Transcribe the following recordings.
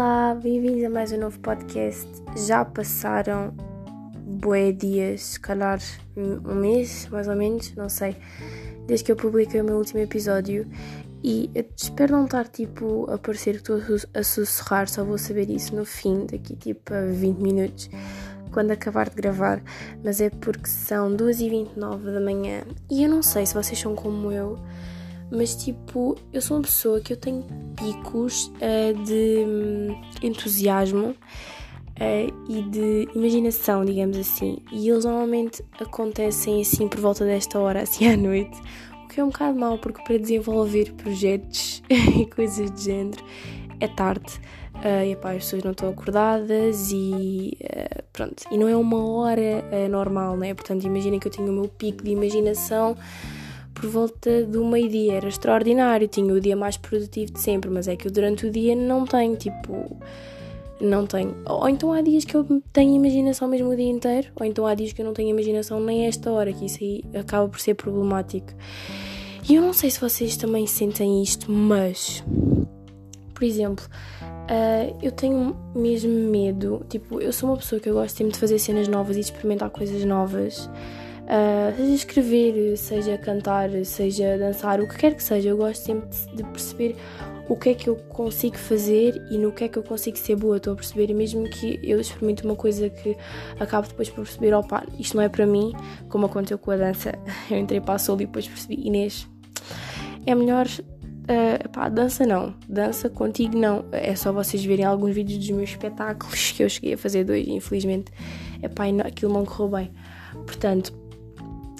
Olá, bem-vindos a mais um novo podcast. Já passaram bué dias, se calhar um mês, mais ou menos, não sei, desde que eu publiquei o meu último episódio. E espero não estar tipo a parecer que estou a sussurrar, só vou saber isso no fim, daqui tipo a 20 minutos, quando acabar de gravar, mas é porque são 2h29 da manhã. E eu não sei se vocês são como eu mas tipo, eu sou uma pessoa que eu tenho picos uh, de um, entusiasmo uh, e de imaginação, digamos assim, e eles normalmente acontecem assim por volta desta hora, assim à noite, o que é um bocado mau porque para desenvolver projetos e coisas de género é tarde. Uh, e epá, as pessoas não estão acordadas e uh, pronto. E não é uma hora uh, normal, né? Portanto, imaginem que eu tenho o meu pico de imaginação por volta do meio-dia. Era extraordinário, tinha o dia mais produtivo de sempre, mas é que eu durante o dia não tenho, tipo. Não tenho. Ou então há dias que eu tenho imaginação mesmo o dia inteiro, ou então há dias que eu não tenho imaginação nem esta hora, que isso aí acaba por ser problemático. E eu não sei se vocês também sentem isto, mas. Por exemplo, uh, eu tenho mesmo medo. Tipo, eu sou uma pessoa que eu gosto sempre de fazer cenas novas e de experimentar coisas novas. Uh, seja escrever, seja cantar, seja dançar, o que quer que seja, eu gosto sempre de perceber o que é que eu consigo fazer e no que é que eu consigo ser boa. Estou a perceber, mesmo que eu experimente uma coisa que acabo depois por perceber, opa, isto não é para mim, como aconteceu com a dança. Eu entrei para a solo e depois percebi, Inês, é melhor. Uh, pá, dança não, dança contigo não. É só vocês verem alguns vídeos dos meus espetáculos que eu cheguei a fazer dois, infelizmente, é pá, aquilo não correu bem. Portanto,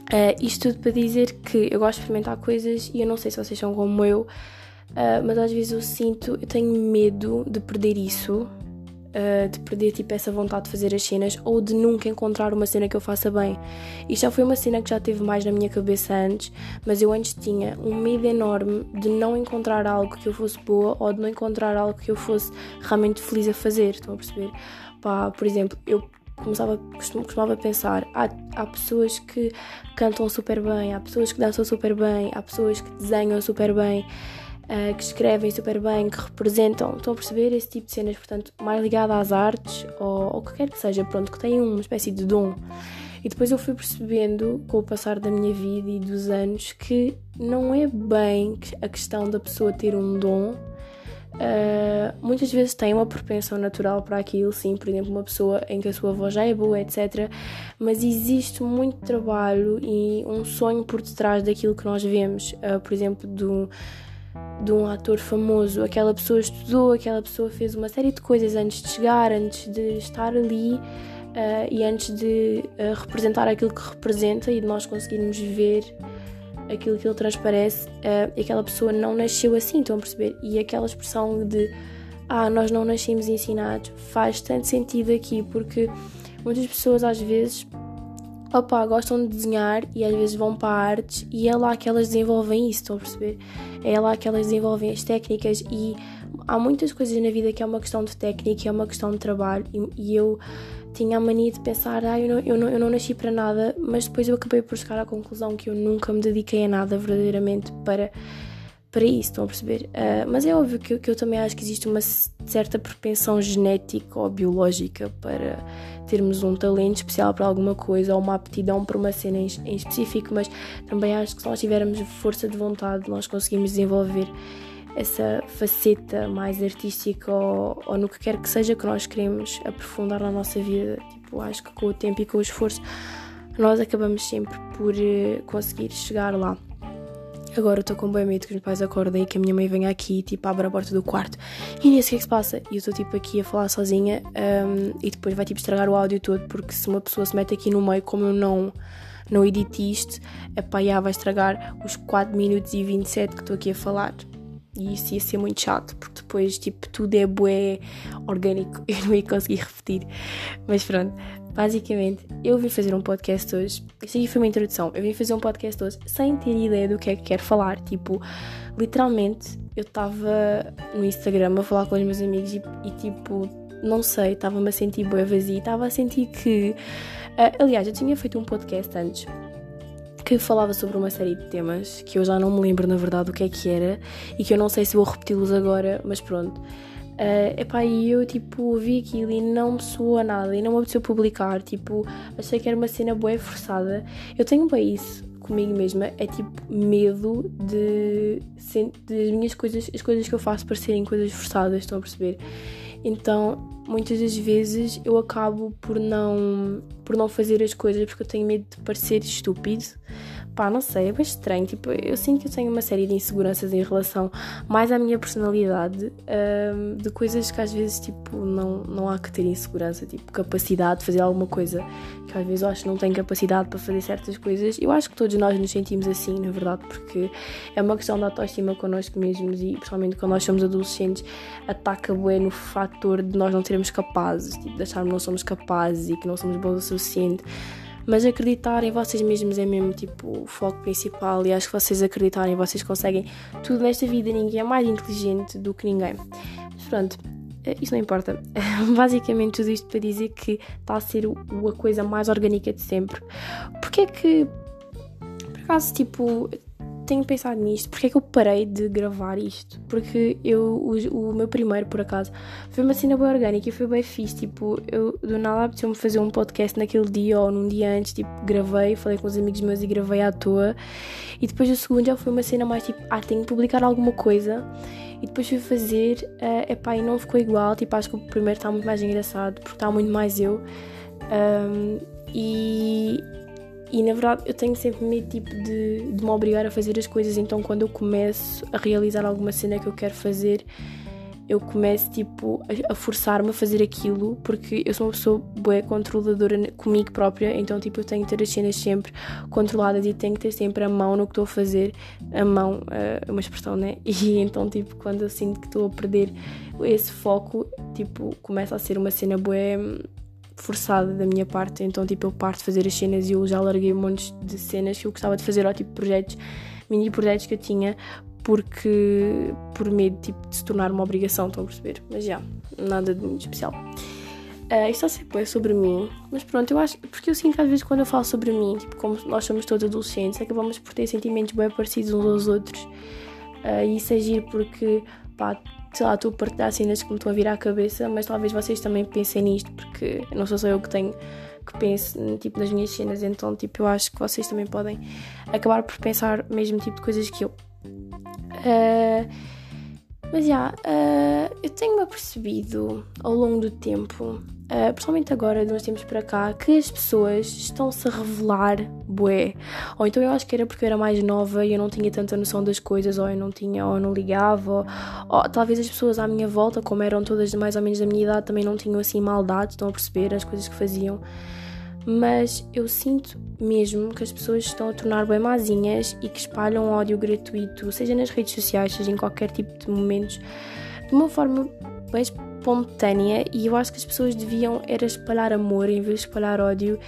Uh, isto tudo para dizer que eu gosto de experimentar coisas e eu não sei se vocês são como eu, uh, mas às vezes eu sinto, eu tenho medo de perder isso, uh, de perder tipo essa vontade de fazer as cenas ou de nunca encontrar uma cena que eu faça bem. Isto já foi uma cena que já teve mais na minha cabeça antes, mas eu antes tinha um medo enorme de não encontrar algo que eu fosse boa ou de não encontrar algo que eu fosse realmente feliz a fazer. Estão a perceber? Pá, por exemplo, eu começava, costumava pensar: há, há pessoas que cantam super bem, há pessoas que dançam super bem, há pessoas que desenham super bem, uh, que escrevem super bem, que representam. Estão a perceber esse tipo de cenas, portanto, mais ligada às artes ou o que quer que seja, pronto, que têm uma espécie de dom. E depois eu fui percebendo, com o passar da minha vida e dos anos, que não é bem a questão da pessoa ter um dom Uh, muitas vezes tem uma propensão natural para aquilo, sim, por exemplo, uma pessoa em que a sua voz já é boa, etc. Mas existe muito trabalho e um sonho por detrás daquilo que nós vemos, uh, por exemplo, um, de um ator famoso. Aquela pessoa estudou, aquela pessoa fez uma série de coisas antes de chegar, antes de estar ali. Uh, e antes de representar aquilo que representa e de nós conseguirmos ver aquilo que ele transparece, uh, aquela pessoa não nasceu assim, estão a perceber? E aquela expressão de ah, nós não nascemos ensinados faz tanto sentido aqui, porque muitas pessoas às vezes opa, gostam de desenhar e às vezes vão para artes e é lá que elas desenvolvem isso, estão a perceber? É lá que elas desenvolvem as técnicas e há muitas coisas na vida que é uma questão de técnica, é uma questão de trabalho e, e eu tinha a mania de pensar, ah, eu não, eu, não, eu não nasci para nada, mas depois eu acabei por chegar à conclusão que eu nunca me dediquei a nada verdadeiramente para, para isso, estão a perceber? Uh, mas é óbvio que, que eu também acho que existe uma certa propensão genética ou biológica para termos um talento especial para alguma coisa ou uma aptidão para uma cena em, em específico, mas também acho que se nós tivermos força de vontade, nós conseguimos desenvolver essa faceta mais artística ou, ou, no que quer que seja que nós queremos aprofundar na nossa vida. Tipo, acho que com o tempo e com o esforço nós acabamos sempre por uh, conseguir chegar lá. Agora estou com bem medo que os meus pais acordem e que a minha mãe venha aqui tipo abre a porta do quarto e nisso o que é que se passa? E eu estou tipo aqui a falar sozinha um, e depois vai tipo estragar o áudio todo porque se uma pessoa se mete aqui no meio como eu não não edito isto, epá, já vai estragar os 4 minutos e 27 que estou aqui a falar. E isso ia ser muito chato, porque depois, tipo, tudo é bué orgânico. Eu não ia conseguir repetir. Mas pronto, basicamente, eu vim fazer um podcast hoje. Isso aqui foi uma introdução. Eu vim fazer um podcast hoje sem ter ideia do que é que quero falar. Tipo, literalmente, eu estava no Instagram a falar com os meus amigos e, e tipo, não sei, estava-me a sentir bué vazia. Estava a sentir que. Uh, aliás, eu tinha feito um podcast antes que falava sobre uma série de temas que eu já não me lembro na verdade o que é que era e que eu não sei se vou repeti-los agora, mas pronto. Uh, epá, e eu tipo vi aquilo e não me soou nada e não me apeteceu publicar. Tipo, achei que era uma cena boa forçada. Eu tenho bem isso comigo mesma, é tipo medo de, de as minhas coisas, as coisas que eu faço parecerem coisas forçadas, estão a perceber? Então, muitas das vezes eu acabo por não por não fazer as coisas porque eu tenho medo de parecer estúpido pá, não sei, é bem estranho. Tipo, eu sinto que eu tenho uma série de inseguranças em relação mais à minha personalidade, um, de coisas que às vezes, tipo, não, não há que ter insegurança, tipo, capacidade de fazer alguma coisa que às vezes eu acho que não tenho capacidade para fazer certas coisas. Eu acho que todos nós nos sentimos assim, na verdade, porque é uma questão da autoestima connosco mesmos e, principalmente quando nós somos adolescentes, ataca bem no fator de nós não sermos capazes, tipo, de acharmos que não somos capazes e que não somos bons o suficiente. Mas acreditar em vocês mesmos é mesmo tipo o foco principal e acho que vocês acreditarem, vocês conseguem tudo nesta vida. Ninguém é mais inteligente do que ninguém. Mas pronto, eh, isso não importa. Basicamente, tudo isto para dizer que está a ser a coisa mais orgânica de sempre. Porque é que, por acaso, tipo, tenho pensado nisto. Porque é que eu parei de gravar isto? Porque eu, o, o meu primeiro, por acaso, foi uma cena bem orgânica e foi bem fixe. Tipo, eu do nada apeteceu-me fazer um podcast naquele dia ou num dia antes. Tipo, gravei, falei com os amigos meus e gravei à toa. E depois o segundo já foi uma cena mais tipo, ah, tenho que publicar alguma coisa. E depois fui fazer, uh, epá, e não ficou igual. Tipo, acho que o primeiro está muito mais engraçado porque está muito mais eu. Um, e e na verdade eu tenho sempre medo tipo, de, de me obrigar a fazer as coisas, então quando eu começo a realizar alguma cena que eu quero fazer, eu começo tipo a, forçar-me a fazer aquilo, porque eu sou uma pessoa boa controladora comigo própria, então tipo eu tenho que ter as cenas sempre controladas e tenho que ter sempre a mão no que estou a fazer, a mão é uma expressão, né? E então tipo quando eu sinto que estou a perder esse foco, tipo começa a ser uma cena boa forçada da minha parte, então tipo eu parto de fazer as cenas e eu já larguei um monte de cenas que eu gostava de fazer, ou tipo projetos, mini projetos que eu tinha, porque por medo tipo, de se tornar uma obrigação, estão a perceber? Mas já, nada de muito especial. Uh, isto sempre é sobre mim, mas pronto, eu acho, porque eu sinto que às vezes quando eu falo sobre mim, tipo, como nós somos todos adolescentes, acabamos por ter sentimentos bem parecidos uns aos outros. Uh, e isso é giro porque, pá, sei lá, a partilhar cenas que me estão a vir à cabeça, mas talvez vocês também pensem nisto, porque não sou só eu que tenho que pense tipo, nas minhas cenas, então tipo, eu acho que vocês também podem acabar por pensar o mesmo tipo de coisas que eu. Uh, mas já, yeah, uh, eu tenho-me apercebido ao longo do tempo uh, principalmente agora, de uns tempos para cá, que as pessoas estão-se a revelar bué. Ou então eu acho que era porque eu era mais nova e eu não tinha tanta noção das coisas, ou eu não tinha, ou eu não ligava, ou, ou talvez as pessoas à minha volta, como eram todas mais ou menos da minha idade, também não tinham assim maldade, estão a perceber as coisas que faziam. Mas eu sinto mesmo que as pessoas estão a tornar bem mazinhas e que espalham ódio gratuito, seja nas redes sociais, seja em qualquer tipo de momentos, de uma forma bem espontânea e eu acho que as pessoas deviam era espalhar amor em vez de espalhar ódio.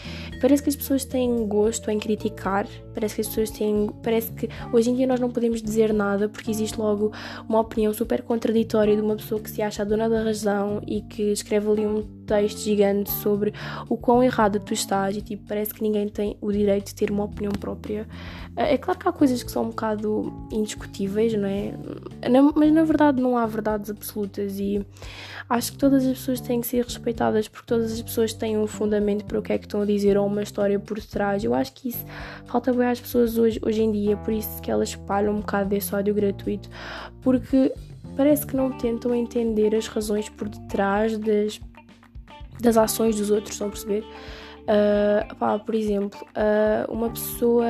Parece que as pessoas têm gosto em criticar, parece que as pessoas têm, parece que hoje em dia nós não podemos dizer nada porque existe logo uma opinião super contraditória de uma pessoa que se acha a dona da razão e que escreve ali um texto gigante sobre o quão errado tu estás e tipo, parece que ninguém tem o direito de ter uma opinião própria. É claro que há coisas que são um bocado indiscutíveis, não é? Mas na verdade não há verdades absolutas e acho que todas as pessoas têm que ser respeitadas porque todas as pessoas têm um fundamento para o que é que estão a dizer ou uma história por trás. Eu acho que isso falta bem às pessoas hoje, hoje em dia, por isso que elas espalham um bocado desse ódio gratuito, porque parece que não tentam entender as razões por detrás das, das ações dos outros, estão a perceber? Uh, pá, por exemplo, uh, uma pessoa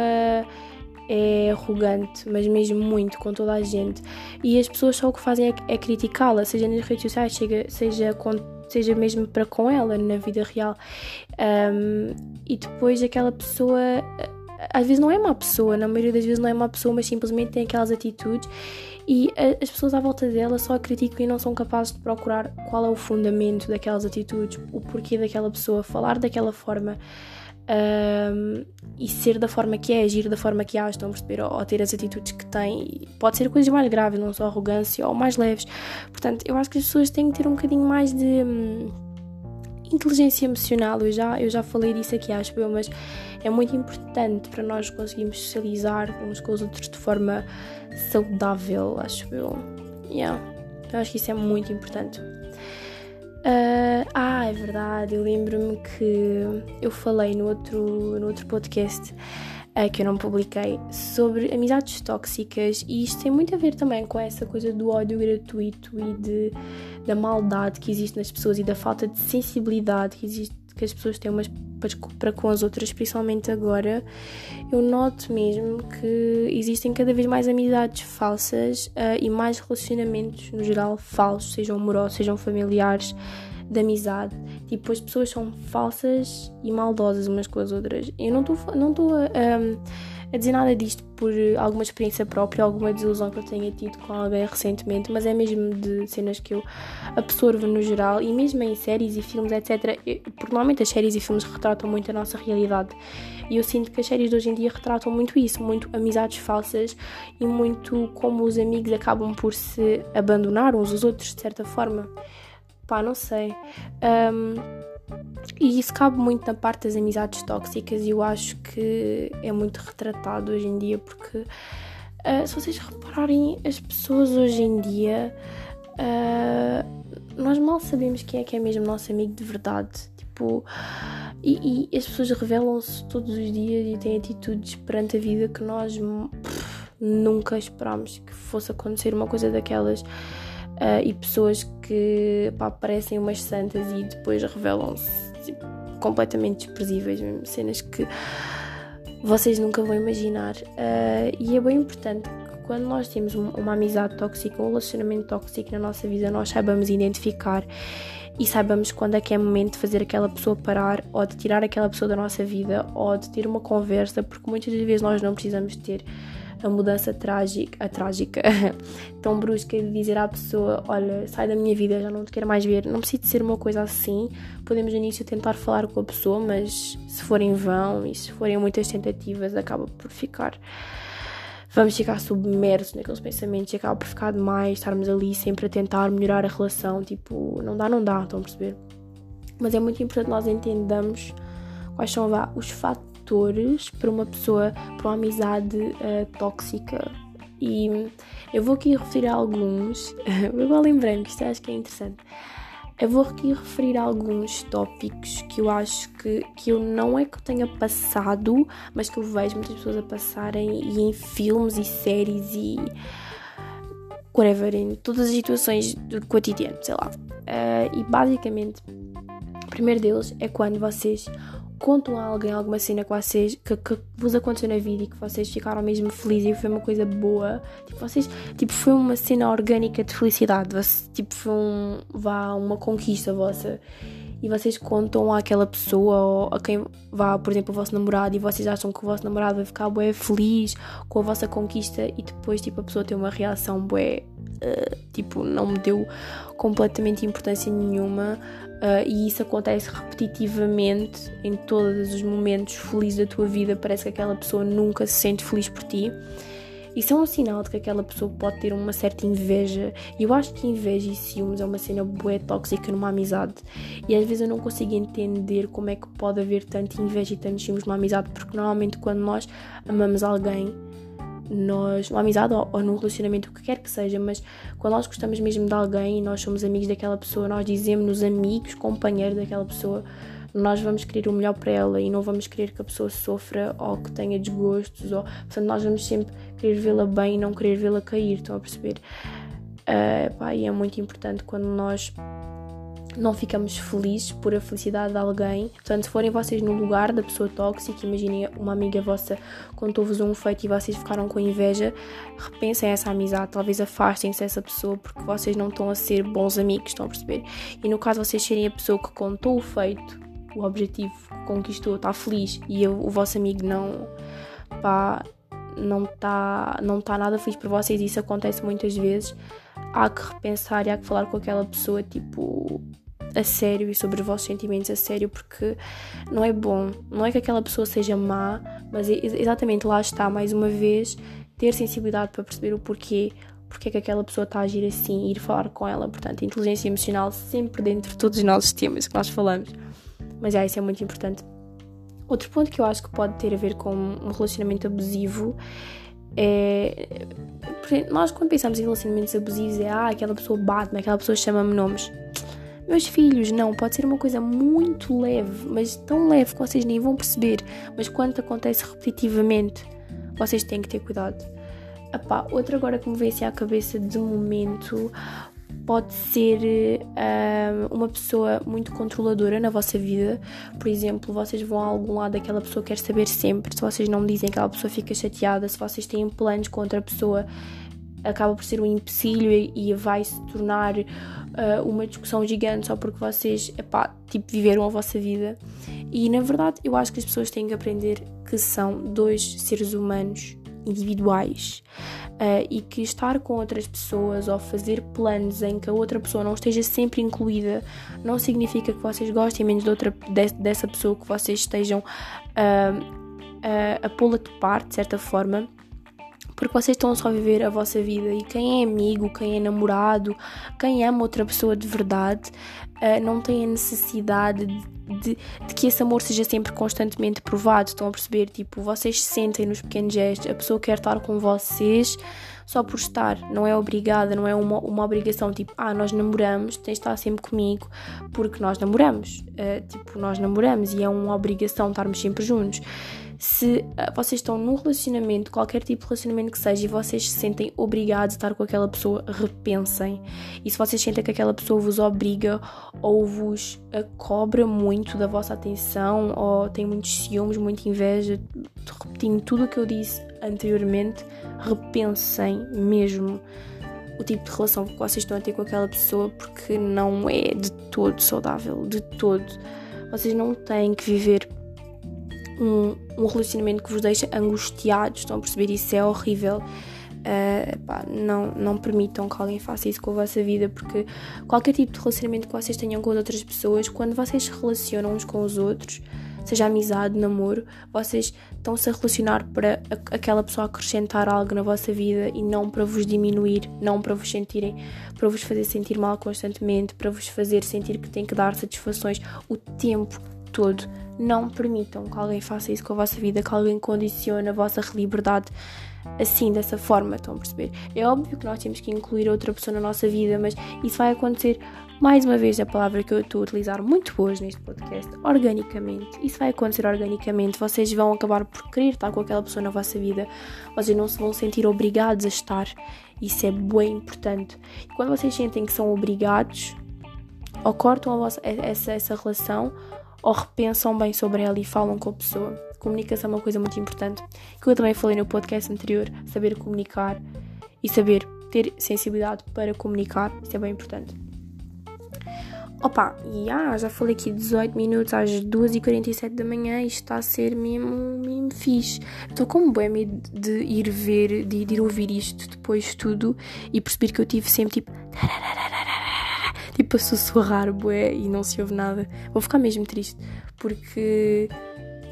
é arrogante, mas mesmo muito, com toda a gente. E as pessoas só o que fazem é, é criticá-la, seja nas redes sociais, seja, seja, com, seja mesmo para com ela, na vida real. Um, e depois aquela pessoa às vezes não é uma pessoa, na maioria das vezes não é uma pessoa, mas simplesmente tem aquelas atitudes e as pessoas à volta dela só a criticam e não são capazes de procurar qual é o fundamento daquelas atitudes, o porquê daquela pessoa falar daquela forma um, e ser da forma que é, agir da forma que age, estão a perceber? Ou, ter as atitudes que tem. Pode ser coisas mais graves, não só arrogância, ou mais leves. Portanto, eu acho que as pessoas têm que ter um bocadinho mais de hum, inteligência emocional. Eu já, eu já falei disso aqui, acho eu, mas é muito importante para nós conseguirmos socializar uns com os outros de forma saudável, acho eu. Yeah. Eu acho que isso é muito importante. Uh, ah, é verdade, eu lembro-me que eu falei no outro, no outro podcast uh, que eu não publiquei sobre amizades tóxicas e isto tem muito a ver também com essa coisa do ódio gratuito e de, da maldade que existe nas pessoas e da falta de sensibilidade que existe que as pessoas têm umas para com as outras, principalmente agora, eu noto mesmo que existem cada vez mais amizades falsas uh, e mais relacionamentos no geral falsos, sejam amorosos, sejam familiares, de amizade. Tipo, as pessoas são falsas e maldosas umas com as outras. Eu não estou não a, a, a dizer nada disto por alguma experiência própria, alguma desilusão que eu tenha tido com alguém recentemente, mas é mesmo de cenas que eu absorvo no geral e mesmo em séries e filmes, etc. Porque normalmente as séries e filmes retratam muito a nossa realidade. E eu sinto que as séries de hoje em dia retratam muito isso, muito amizades falsas e muito como os amigos acabam por se abandonar uns aos outros de certa forma pá, não sei. Um, e isso cabe muito na parte das amizades tóxicas e eu acho que é muito retratado hoje em dia porque uh, se vocês repararem, as pessoas hoje em dia uh, nós mal sabemos quem é que é mesmo nosso amigo de verdade. Tipo, e, e as pessoas revelam-se todos os dias e têm atitudes perante a vida que nós pff, nunca esperámos que fosse acontecer uma coisa daquelas uh, e pessoas que pá, parecem umas santas e depois revelam-se tipo, completamente desprezíveis, mesmo cenas que vocês nunca vão imaginar. Uh, e é bem importante que quando nós temos uma amizade tóxica, um relacionamento tóxico na nossa vida, nós saibamos identificar e saibamos quando é que é momento de fazer aquela pessoa parar ou de tirar aquela pessoa da nossa vida ou de ter uma conversa, porque muitas das vezes nós não precisamos ter a mudança trágica, a trágica, tão brusca de dizer à pessoa: Olha, sai da minha vida, já não te quero mais ver. Não precisa ser uma coisa assim. Podemos no início tentar falar com a pessoa, mas se for em vão e se forem muitas tentativas, acaba por ficar. Vamos ficar submersos naqueles pensamentos e acaba por ficar demais estarmos ali sempre a tentar melhorar a relação. Tipo, não dá, não dá, estão a perceber? Mas é muito importante nós entendamos quais são os fatos fatores para uma pessoa, para uma amizade uh, tóxica. E eu vou aqui referir alguns, eu lembrando que isto acho que é interessante. Eu vou aqui referir alguns tópicos que eu acho que, que eu não é que eu tenha passado, mas que eu vejo muitas pessoas a passarem e em filmes e séries e whatever, em todas as situações do cotidiano, sei lá. Uh, e basicamente, o primeiro deles é quando vocês contam a alguém alguma cena que vocês que, que vos aconteceu na vida e que vocês ficaram mesmo felizes e foi uma coisa boa. Tipo, vocês, tipo, foi uma cena orgânica de felicidade. Você, tipo, foi um, vá, uma conquista vossa. E vocês contam àquela pessoa ou a quem vá, por exemplo, o vosso namorado e vocês acham que o vosso namorado vai ficar bué feliz com a vossa conquista e depois, tipo, a pessoa tem uma reação bué, uh, tipo, não me deu completamente importância nenhuma Uh, e isso acontece repetitivamente em todos os momentos felizes da tua vida. Parece que aquela pessoa nunca se sente feliz por ti. Isso é um sinal de que aquela pessoa pode ter uma certa inveja. E eu acho que inveja e ciúmes é uma cena bué tóxica numa amizade. E às vezes eu não consigo entender como é que pode haver tanta inveja e tantos ciúmes numa amizade, porque normalmente quando nós amamos alguém, nós, uma amizade ou, ou num relacionamento, o que quer que seja, mas quando nós gostamos mesmo de alguém e nós somos amigos daquela pessoa, nós dizemos-nos amigos, companheiros daquela pessoa, nós vamos querer o melhor para ela e não vamos querer que a pessoa sofra ou que tenha desgostos, ou, portanto, nós vamos sempre querer vê-la bem e não querer vê-la cair, estão a perceber? Uh, pá, e é muito importante quando nós não ficamos felizes por a felicidade de alguém. Portanto, se forem vocês no lugar da pessoa tóxica, imaginem uma amiga vossa contou-vos um feito e vocês ficaram com inveja, repensem essa amizade, talvez afastem-se dessa pessoa porque vocês não estão a ser bons amigos, estão a perceber? E no caso vocês serem a pessoa que contou o feito, o objetivo que conquistou, está feliz e o, o vosso amigo não, pá, não está não tá nada feliz por vocês, isso acontece muitas vezes há que repensar e há que falar com aquela pessoa, tipo, a sério e sobre os vossos sentimentos a sério, porque não é bom. Não é que aquela pessoa seja má, mas é exatamente lá está, mais uma vez, ter sensibilidade para perceber o porquê, porque é que aquela pessoa está a agir assim e ir falar com ela. Portanto, inteligência emocional sempre dentro de todos os nossos temas que nós falamos. Mas é, isso é muito importante. Outro ponto que eu acho que pode ter a ver com um relacionamento abusivo é nós quando pensamos em relacionamentos abusivos é ah, aquela pessoa bate-me, aquela pessoa chama-me nomes. Meus filhos, não, pode ser uma coisa muito leve, mas tão leve que vocês nem vão perceber. Mas quando acontece repetitivamente, vocês têm que ter cuidado. Epá, outra agora que me vem assim à cabeça de momento pode ser uh, uma pessoa muito controladora na vossa vida. Por exemplo, vocês vão a algum lado, aquela pessoa quer saber sempre. Se vocês não me dizem, aquela pessoa fica chateada. Se vocês têm planos com outra pessoa, acaba por ser um empecilho e, vai se tornar uh, uma discussão gigante só porque vocês, epá, tipo, viveram a vossa vida. E na verdade, eu acho que as pessoas têm que aprender que são dois seres humanos individuais uh, e que estar com outras pessoas ou fazer planos em que a outra pessoa não esteja sempre incluída não significa que vocês gostem menos de outra, de, dessa pessoa, que vocês estejam uh, a pô-la de parte, de certa forma porque vocês estão só a viver a vossa vida e quem é amigo, quem é namorado, quem ama outra pessoa de verdade, uh, não tem a necessidade de, de, que esse amor seja sempre constantemente provado. Estão a perceber? Tipo, vocês sentem nos pequenos gestos, a pessoa quer estar com vocês só por estar, não é obrigada, não é uma, uma obrigação tipo, ah, nós namoramos, tens de estar sempre comigo porque nós namoramos. Uh, tipo, nós namoramos e é uma obrigação estarmos sempre juntos se uh, vocês estão num relacionamento, qualquer tipo de relacionamento que seja, e vocês se sentem obrigados a estar com aquela pessoa, repensem. E se vocês sentem que aquela pessoa vos obriga ou vos uh, cobra muito da vossa atenção, ou tem muitos ciúmes, muita inveja, repetindo tudo o que eu disse anteriormente, repensem mesmo o tipo de relação que vocês estão a ter com aquela pessoa, porque não é de todo saudável, de todo. Vocês não têm que viver um, um relacionamento que vos deixa angustiados, estão a perceber? Isso é horrível. Uh, pá, não, não permitam que alguém faça isso com a vossa vida, porque qualquer tipo de relacionamento que vocês tenham com outras pessoas, quando vocês se relacionam uns com os outros, seja amizade, namoro, vocês estão-se a relacionar para aquela pessoa acrescentar algo na vossa vida e não para vos diminuir, não para vos sentirem, para vos fazer sentir mal constantemente, para vos fazer sentir que têm que dar satisfações o tempo todo. Não permitam que alguém faça isso com a vossa vida, que alguém condicione a vossa liberdade assim, dessa forma, estão a perceber? É óbvio que nós temos que incluir outra pessoa na nossa vida, mas isso vai acontecer, mais uma vez, a palavra que eu estou a utilizar muito hoje neste podcast, organicamente. Isso vai acontecer organicamente. Vocês vão acabar por querer estar com aquela pessoa na vossa vida, vocês não se vão sentir obrigados a estar. Isso é bem importante. E quando vocês sentem que são obrigados, ou cortam vossa, essa, essa relação, ou repensam bem sobre ela e falam com a pessoa. Comunicação é uma coisa muito importante, que eu também falei no podcast anterior, saber comunicar e saber ter sensibilidade para comunicar, isso é bem importante. Opa, e ah, já falei aqui 18 minutos às 2h47 da manhã, isto está a ser mesmo, mesmo fixe. Estou com bem medo de ir ver, de, de ir ouvir isto depois de tudo e perceber que eu tive sempre tipo tipo a sussurrar bué e não se ouve nada. Vou ficar mesmo triste porque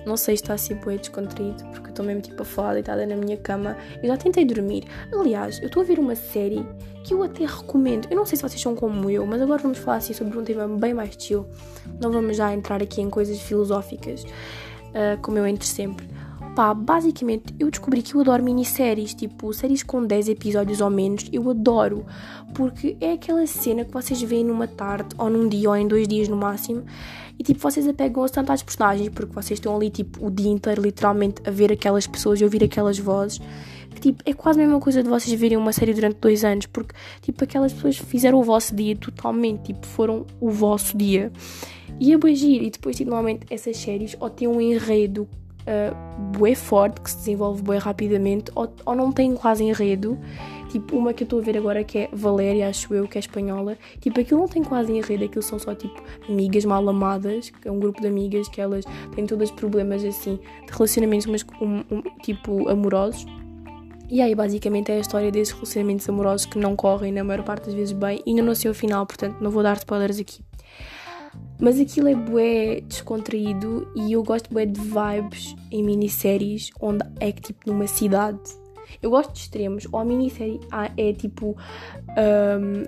não sei, está assim bué descontraído porque estou mesmo tipo a falar deitada na minha cama. Eu já tentei dormir. Aliás, eu estou a ver uma série que eu até recomendo. Eu não sei se vocês são como eu, mas agora vamos falar assim sobre um tema bem mais chill. Não vamos já entrar aqui em coisas filosóficas, uh, como eu entro sempre pá, basicamente eu descobri que eu adoro minisséries, tipo séries com 10 episódios ou menos, eu adoro, porque é aquela cena que vocês veem numa tarde, ou num dia, ou em dois dias no máximo, e tipo vocês apegam-se tanto às personagens, porque vocês estão ali tipo o dia inteiro literalmente a ver aquelas pessoas e ouvir aquelas vozes. Que, tipo, é quase a mesma coisa de vocês verem uma série durante dois anos, porque tipo aquelas pessoas fizeram o vosso dia totalmente, tipo, foram o vosso dia. E é bem giro, e depois, tipo, normalmente essas séries ou têm um enredo uh, bué forte, que se desenvolve bué rapidamente, ou, ou não tem quase enredo. Tipo, uma que eu estou a ver agora que é Valéria, acho eu, que é espanhola. Tipo, aquilo não tem quase enredo, aquilo são só, tipo, amigas mal amadas, que é um grupo de amigas que elas têm todos problemas, assim, de relacionamentos, mas, um, um, tipo, amorosos. E aí, basicamente, é a história desses relacionamentos amorosos que não correm, na maior parte das vezes, bem. E não sei o final, portanto, não vou dar spoilers aqui. Mas aquilo é bué descontraído e eu gosto bué de vibes em minisséries onde é que tipo numa cidade. Eu gosto de extremos. Ou a minissérie é tipo um,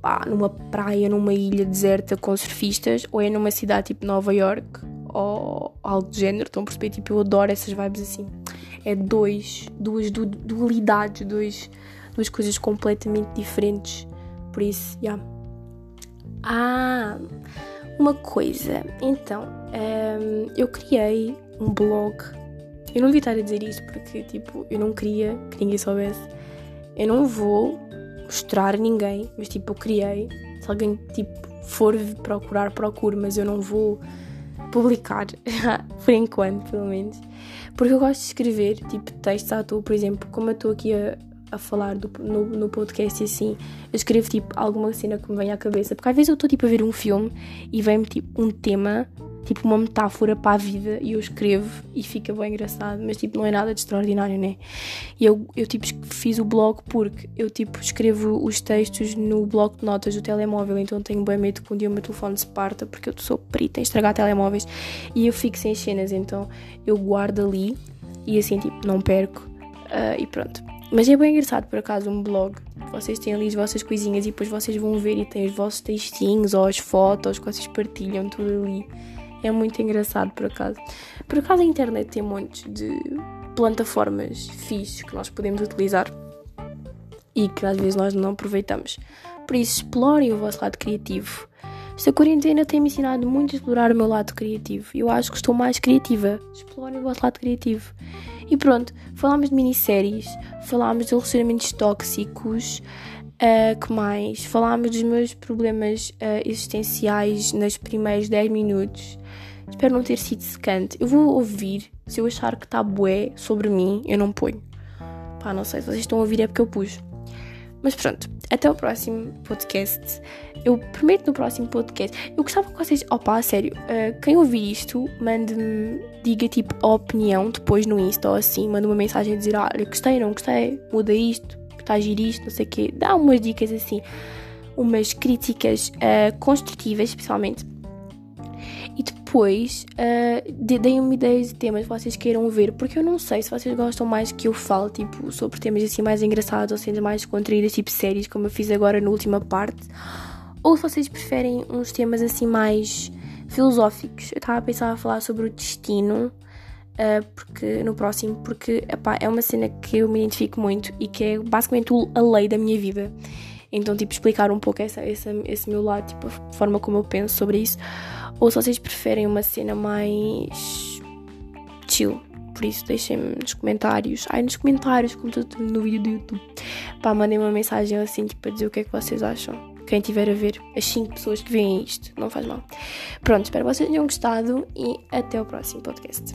pá, numa praia, numa ilha deserta com surfistas, ou é numa cidade tipo Nova York ou algo do género. Estão a perceber? Tipo, eu adoro essas vibes assim. é dois, duas du dualidades, dois, duas coisas completamente diferentes. Por isso, já. Yeah. Ah, uma coisa. Então, um, eu criei um blog. Eu não devia estar a dizer isto porque, tipo, eu não queria que ninguém soubesse. Eu não vou mostrar a ninguém, mas, tipo, eu criei. Se alguém, tipo, for procurar, procure, mas eu não vou publicar, por enquanto, pelo menos. Porque eu gosto de escrever, tipo, textos à toa, por exemplo, como eu estou aqui a, a falar do, no, no podcast e assim, eu escrevo tipo alguma cena que me vem à cabeça, porque às vezes eu estou tipo a ver um filme e vem-me tipo um tema, tipo uma metáfora para a vida e eu escrevo e fica bem engraçado, mas tipo não é nada de extraordinário, né? E eu, eu tipo fiz o blog porque eu tipo escrevo os textos no bloco de notas do telemóvel, então tenho bem medo que um dia o meu telefone se parta porque eu sou perita em estragar telemóveis e eu fico sem cenas, então eu guardo ali e assim tipo não perco uh, e pronto. Mas é bem engraçado, por acaso, um blog. Vocês têm ali as vossas coisinhas e depois vocês vão ver e tem os vossos textinhos ou as fotos que vocês partilham, tudo ali. É muito engraçado, por acaso. Por acaso, a internet tem montes de plataformas fixes que nós podemos utilizar e que às vezes nós não aproveitamos. Por isso, explorem o vosso lado criativo. Esta quarentena tem me ensinado muito a explorar o meu lado criativo. Eu acho que estou mais criativa. Explorem o vosso lado criativo. E pronto, falámos de minisséries, falámos de relacionamentos tóxicos, uh, que mais? Falámos dos meus problemas uh, existenciais nos primeiros 10 minutos. Espero não ter sido secante. Eu vou ouvir, se eu achar que está bué sobre mim, eu não ponho. Pá, não sei, se vocês estão a ouvir é porque eu pus. Mas pronto, até o próximo podcast. Eu prometo no próximo podcast. Eu gostava que vocês. Opa, sério. Uh, quem ouvir isto, mande-me. Diga tipo a opinião depois no Insta ou assim. Manda uma mensagem a dizer: olha, gostei, não gostei, muda isto, está a isto, não sei o quê. Dá umas dicas assim. Umas críticas uh, construtivas, especialmente e depois uh, deem-me ideias de temas que vocês queiram ver, porque eu não sei se vocês gostam mais que eu fale, tipo, sobre temas assim mais engraçados ou sendo mais contraídas, tipo séries, como eu fiz agora na última parte, ou se vocês preferem uns temas assim mais filosóficos. Eu estava a pensar a falar sobre o destino. Uh, porque no próximo, porque epá, é uma cena que eu me identifico muito e que é basicamente a lei da minha vida. Então, tipo, explicar um pouco essa, essa, esse meu lado, tipo, a forma como eu penso sobre isso. Ou se vocês preferem uma cena mais chill. Por isso, deixem-me nos comentários. Ai, nos comentários, como tudo no vídeo do YouTube. Pá, mandem uma mensagem assim, tipo, dizer o que é que vocês acham. Quem tiver a ver, as 5 pessoas que veem isto, não faz mal. Pronto, espero que vocês tenham gostado e até o próximo podcast.